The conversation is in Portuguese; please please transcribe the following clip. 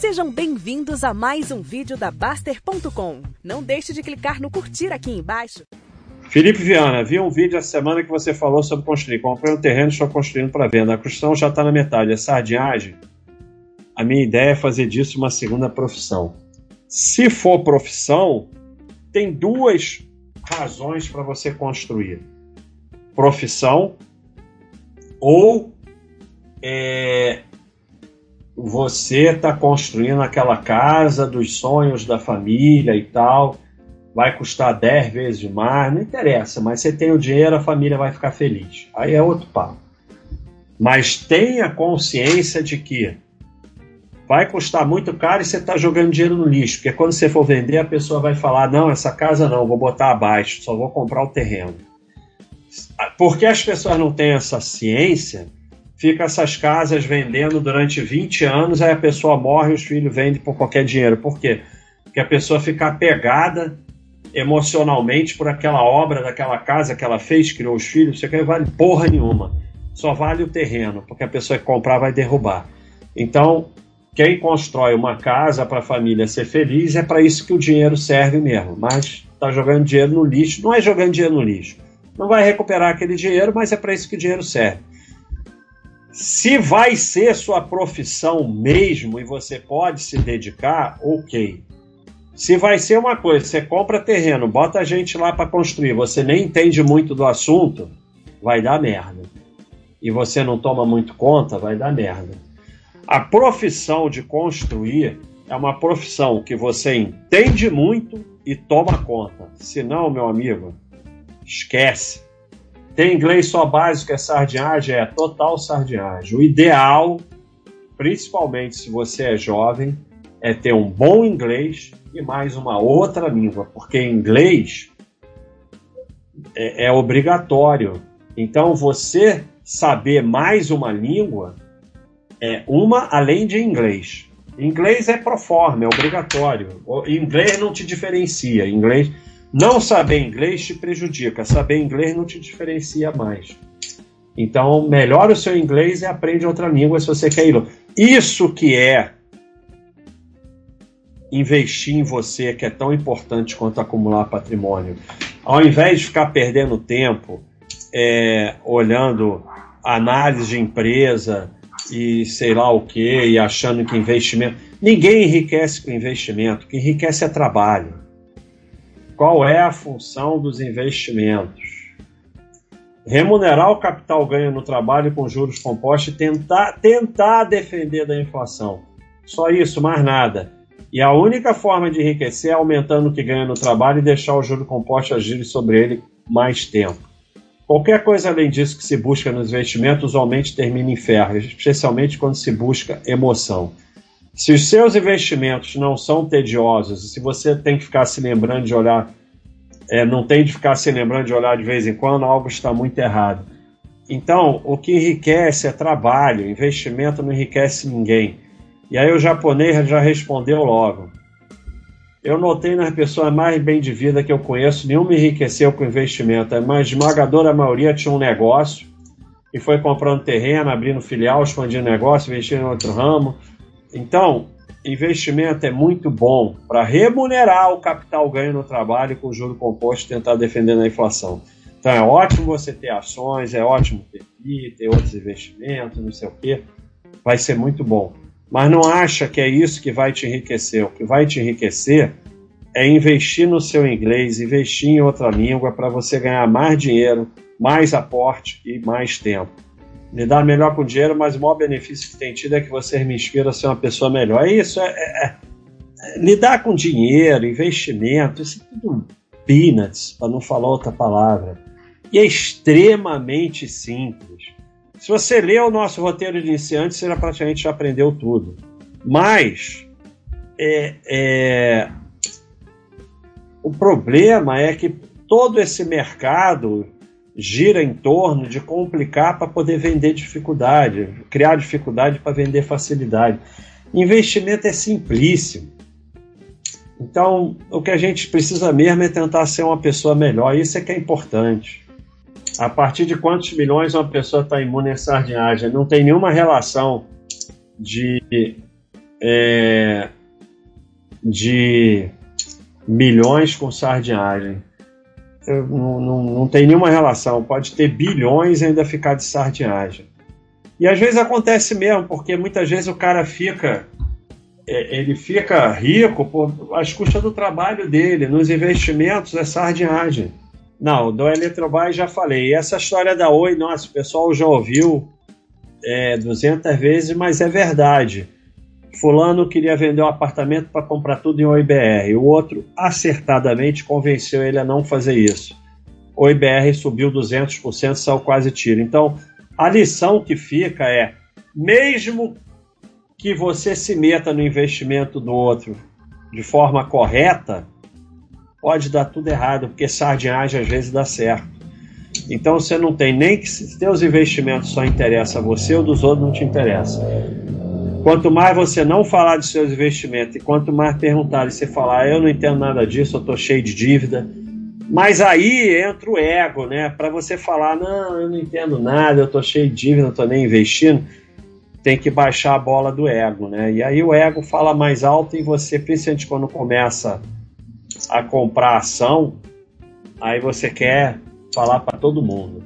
Sejam bem-vindos a mais um vídeo da Baster.com. Não deixe de clicar no curtir aqui embaixo. Felipe Viana, vi um vídeo essa semana que você falou sobre construir. Comprei um terreno e estou construindo para venda. A construção já está na metade. É sardinhagem? A minha ideia é fazer disso uma segunda profissão. Se for profissão, tem duas razões para você construir: profissão ou é, você está construindo aquela casa dos sonhos da família e tal, vai custar 10 vezes mais, não interessa, mas você tem o dinheiro, a família vai ficar feliz. Aí é outro papo. Mas tenha consciência de que vai custar muito caro e você está jogando dinheiro no lixo, porque quando você for vender, a pessoa vai falar: não, essa casa não, vou botar abaixo, só vou comprar o terreno. Porque as pessoas não têm essa ciência, fica essas casas vendendo durante 20 anos, aí a pessoa morre e os filhos vendem por qualquer dinheiro. Por quê? Porque a pessoa fica apegada emocionalmente por aquela obra daquela casa que ela fez, criou os filhos, aqui não vale porra nenhuma. Só vale o terreno, porque a pessoa que comprar vai derrubar. Então, quem constrói uma casa para a família ser feliz é para isso que o dinheiro serve mesmo. Mas está jogando dinheiro no lixo, não é jogando dinheiro no lixo. Não vai recuperar aquele dinheiro, mas é para isso que o dinheiro serve. Se vai ser sua profissão mesmo e você pode se dedicar, ok. Se vai ser uma coisa, você compra terreno, bota a gente lá para construir, você nem entende muito do assunto, vai dar merda. E você não toma muito conta, vai dar merda. A profissão de construir é uma profissão que você entende muito e toma conta. Se não, meu amigo, esquece. Tem inglês só básico, é sardinhagem? É total sardinhagem. O ideal, principalmente se você é jovem, é ter um bom inglês e mais uma outra língua, porque inglês é, é obrigatório. Então, você saber mais uma língua é uma além de inglês. Inglês é pro forma, é obrigatório. O inglês não te diferencia. Inglês não saber inglês te prejudica, saber inglês não te diferencia mais. Então, melhora o seu inglês e aprende outra língua se você quer ir. Isso que é investir em você, que é tão importante quanto acumular patrimônio. Ao invés de ficar perdendo tempo é, olhando análise de empresa e sei lá o que, e achando que investimento. Ninguém enriquece com investimento, o que enriquece é trabalho. Qual é a função dos investimentos? Remunerar o capital ganho no trabalho com juros compostos e tentar, tentar defender da inflação. Só isso, mais nada. E a única forma de enriquecer é aumentando o que ganha no trabalho e deixar o juro composto agir sobre ele mais tempo. Qualquer coisa além disso que se busca nos investimentos usualmente termina em ferro, especialmente quando se busca emoção. Se os seus investimentos não são tediosos, se você tem que ficar se lembrando de olhar, é, não tem de ficar se lembrando de olhar de vez em quando, algo está muito errado. Então, o que enriquece é trabalho, investimento não enriquece ninguém. E aí o japonês já respondeu logo. Eu notei nas pessoas mais bem de vida que eu conheço, nenhuma enriqueceu com investimento, mas esmagadora maioria tinha um negócio e foi comprando terreno, abrindo filial, expandindo negócio, investindo em outro ramo, então, investimento é muito bom para remunerar o capital ganho no trabalho com juro composto tentar defender a inflação. Então é ótimo você ter ações, é ótimo ter FI, ter outros investimentos, não sei o quê. Vai ser muito bom. Mas não acha que é isso que vai te enriquecer. O que vai te enriquecer é investir no seu inglês, investir em outra língua para você ganhar mais dinheiro, mais aporte e mais tempo lidar melhor com o dinheiro, mas o maior benefício que tem tido é que você me inspira a ser uma pessoa melhor. É isso, é, é, é lidar com dinheiro, investimento, isso é tudo peanuts, para não falar outra palavra. E é extremamente simples. Se você ler o nosso roteiro de iniciante, você já praticamente já aprendeu tudo. Mas é, é, o problema é que todo esse mercado gira em torno de complicar para poder vender dificuldade, criar dificuldade para vender facilidade. Investimento é simplíssimo. Então, o que a gente precisa mesmo é tentar ser uma pessoa melhor. Isso é que é importante. A partir de quantos milhões uma pessoa está imune à sardinhagem? Não tem nenhuma relação de é, de milhões com sardinhagem. Não, não, não, tem nenhuma relação. Pode ter bilhões e ainda ficar de sardinhagem. E às vezes acontece mesmo, porque muitas vezes o cara fica. É, ele fica rico por as custas do trabalho dele. Nos investimentos é sardinhagem. Não, do Eletrobras já falei. E essa história da Oi, nossa, o pessoal já ouviu é, 200 vezes, mas é verdade. Fulano queria vender um apartamento para comprar tudo em OIBR. O outro acertadamente convenceu ele a não fazer isso. O IBR subiu 200%, saiu quase tiro. Então, a lição que fica é: mesmo que você se meta no investimento do outro de forma correta, pode dar tudo errado, porque sardinhagem às vezes dá certo. Então você não tem nem que se teus investimentos só interessam a você ou dos outros não te interessa. Quanto mais você não falar dos seus investimentos e quanto mais perguntar e você falar, eu não entendo nada disso, eu estou cheio de dívida. Mas aí entra o ego, né? Para você falar, não, eu não entendo nada, eu estou cheio de dívida, não estou nem investindo. Tem que baixar a bola do ego, né? E aí o ego fala mais alto e você, principalmente quando começa a comprar ação, aí você quer falar para todo mundo.